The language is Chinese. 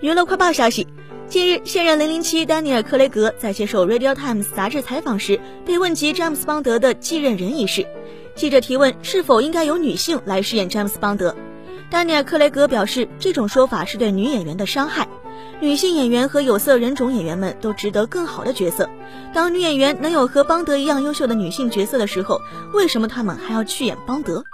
娱乐快报消息：近日，现任007丹尼尔·克雷格在接受《Radio Times》杂志采访时，被问及詹姆斯·邦德的继任人一事。记者提问是否应该由女性来饰演詹姆斯·邦德，丹尼尔·克雷格表示，这种说法是对女演员的伤害。女性演员和有色人种演员们都值得更好的角色。当女演员能有和邦德一样优秀的女性角色的时候，为什么他们还要去演邦德？